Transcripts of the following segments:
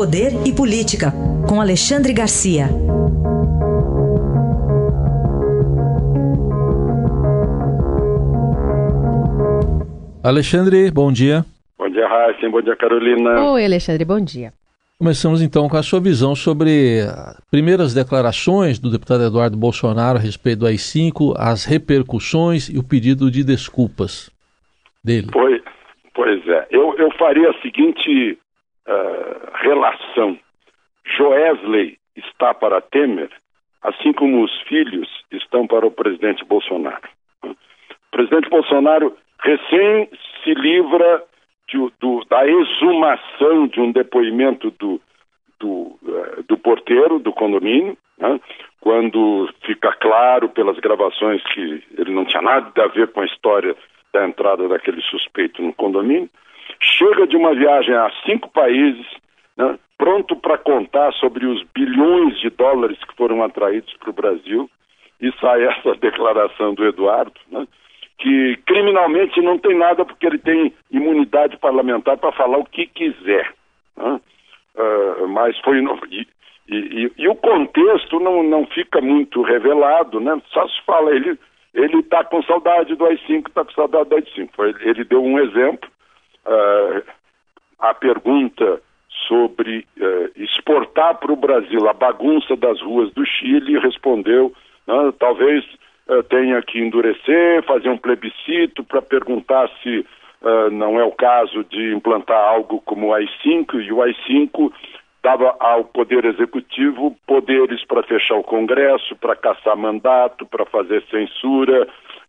Poder e Política, com Alexandre Garcia. Alexandre, bom dia. Bom dia, Raíssa. Bom dia, Carolina. Oi, Alexandre, bom dia. Começamos então com a sua visão sobre primeiras declarações do deputado Eduardo Bolsonaro a respeito do AI-5, as repercussões e o pedido de desculpas dele. Pois, pois é. Eu, eu faria a seguinte uh, relação. Joesley está para Temer, assim como os filhos estão para o presidente Bolsonaro. O presidente Bolsonaro recém se livra de, do, da exumação de um depoimento do, do, uh, do porteiro do condomínio, né? quando fica claro pelas gravações que ele não tinha nada a ver com a história da entrada daquele suspeito no condomínio. Chega de uma viagem a cinco países, né? pronto para contar sobre os bilhões de dólares que foram atraídos para o Brasil, e sai essa declaração do Eduardo, né? que criminalmente não tem nada porque ele tem imunidade parlamentar para falar o que quiser. Né? Uh, mas foi e, e, e, o contexto não, não fica muito revelado, né? Só se fala ele ele está com saudade do AI-5, está com saudade do AI-5. Ele, ele deu um exemplo. Uh, a pergunta sobre uh, exportar para o Brasil a bagunça das ruas do Chile respondeu, né, talvez uh, tenha que endurecer, fazer um plebiscito para perguntar se uh, não é o caso de implantar algo como o AI-5, e o AI-5 dava ao Poder Executivo poderes para fechar o Congresso, para caçar mandato, para fazer censura,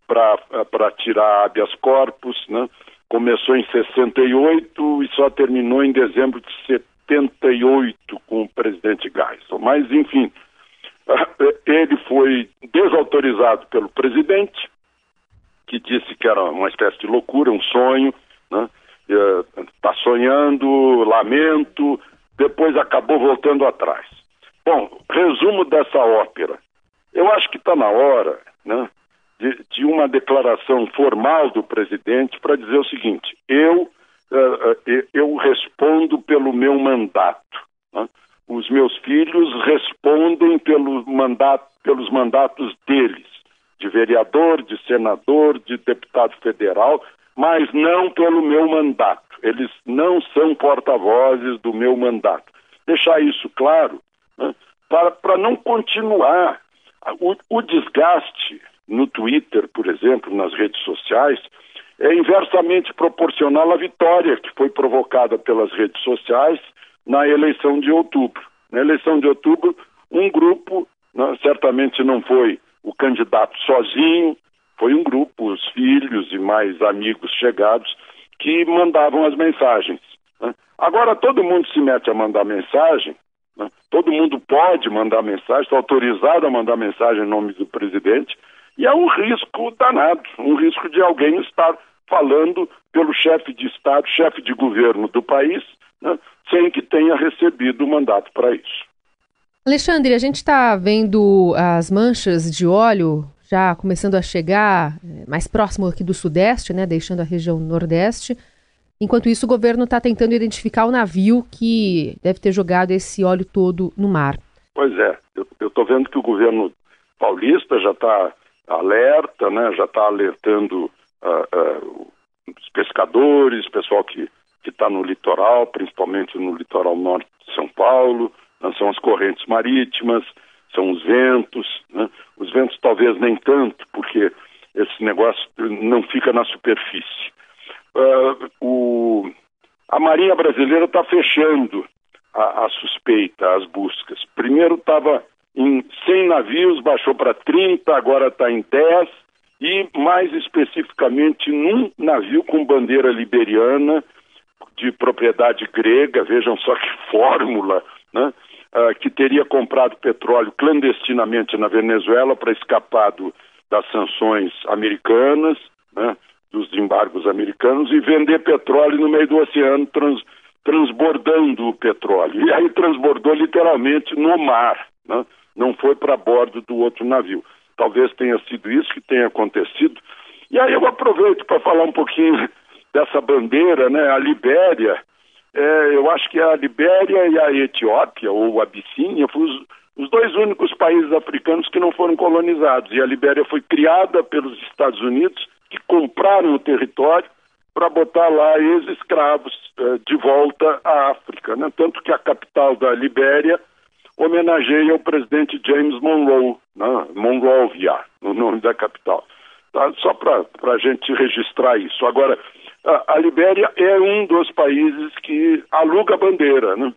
para tirar habeas corpus, né? Começou em 68 e só terminou em dezembro de 78 com o presidente Geisel. Mas, enfim, ele foi desautorizado pelo presidente, que disse que era uma espécie de loucura, um sonho, né? Está sonhando, lamento, depois acabou voltando atrás. Bom, resumo dessa ópera. Eu acho que está na hora né, de, de, uma declaração formal do presidente para dizer o seguinte: eu, uh, eu respondo pelo meu mandato. Né? Os meus filhos respondem pelo mandato, pelos mandatos deles, de vereador, de senador, de deputado federal, mas não pelo meu mandato. Eles não são porta-vozes do meu mandato. Deixar isso claro né, para, para não continuar. O, o desgaste no Twitter, por exemplo, nas redes sociais, é inversamente proporcional à vitória que foi provocada pelas redes sociais na eleição de outubro. Na eleição de outubro, um grupo, né, certamente não foi o candidato sozinho, foi um grupo, os filhos e mais amigos chegados, que mandavam as mensagens. Né? Agora todo mundo se mete a mandar mensagem, né? todo mundo pode mandar mensagem, está autorizado a mandar mensagem em nome do presidente, e é um risco danado, um risco de alguém estar falando pelo chefe de Estado, chefe de governo do país, né? sem que tenha recebido o mandato para isso. Alexandre, a gente está vendo as manchas de óleo já começando a chegar eh, mais próximo aqui do Sudeste, né, deixando a região Nordeste. Enquanto isso, o governo está tentando identificar o navio que deve ter jogado esse óleo todo no mar. Pois é, eu estou vendo que o governo paulista já está alerta, né, já está alertando uh, uh, os pescadores, pessoal que está no litoral, principalmente no litoral norte de São Paulo, né, são as correntes marítimas, são os ventos, né? os ventos talvez nem tanto, porque esse negócio não fica na superfície. Uh, o, a Marinha Brasileira está fechando a, a, suspeita, as buscas. Primeiro estava em 100 navios, baixou para 30, agora está em 10, e mais especificamente num navio com bandeira liberiana, de propriedade grega, vejam só que fórmula, né? uh, que teria comprado petróleo clandestinamente na Venezuela para escapar do, das sanções americanas, né, dos embargos americanos, e vender petróleo no meio do oceano, trans, transbordando o petróleo. E aí transbordou literalmente no mar, né, não foi para bordo do outro navio. Talvez tenha sido isso que tenha acontecido. E aí eu aproveito para falar um pouquinho dessa bandeira, né? A Libéria é, eu acho que a Libéria e a Etiópia, ou a Abissínia, foram os, os dois únicos países africanos que não foram colonizados. E a Libéria foi criada pelos Estados Unidos, que compraram o território para botar lá ex-escravos eh, de volta à África. Né? Tanto que a capital da Libéria homenageia o presidente James Monroe, né? Monrovia, no nome da capital. Tá? Só para a gente registrar isso. Agora, a, a Libéria é um dos países que aluga bandeira né?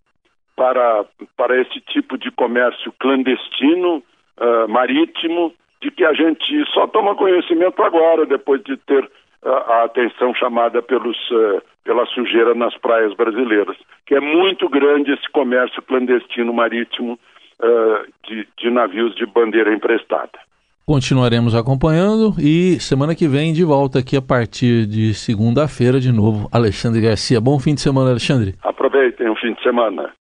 para, para esse tipo de comércio clandestino, uh, marítimo, de que a gente só toma conhecimento agora, depois de ter a atenção chamada pelos, uh, pela sujeira nas praias brasileiras, que é muito grande esse comércio clandestino marítimo uh, de, de navios de bandeira emprestada. Continuaremos acompanhando e semana que vem de volta aqui a partir de segunda-feira de novo, Alexandre Garcia. Bom fim de semana, Alexandre. Aproveitem o fim de semana.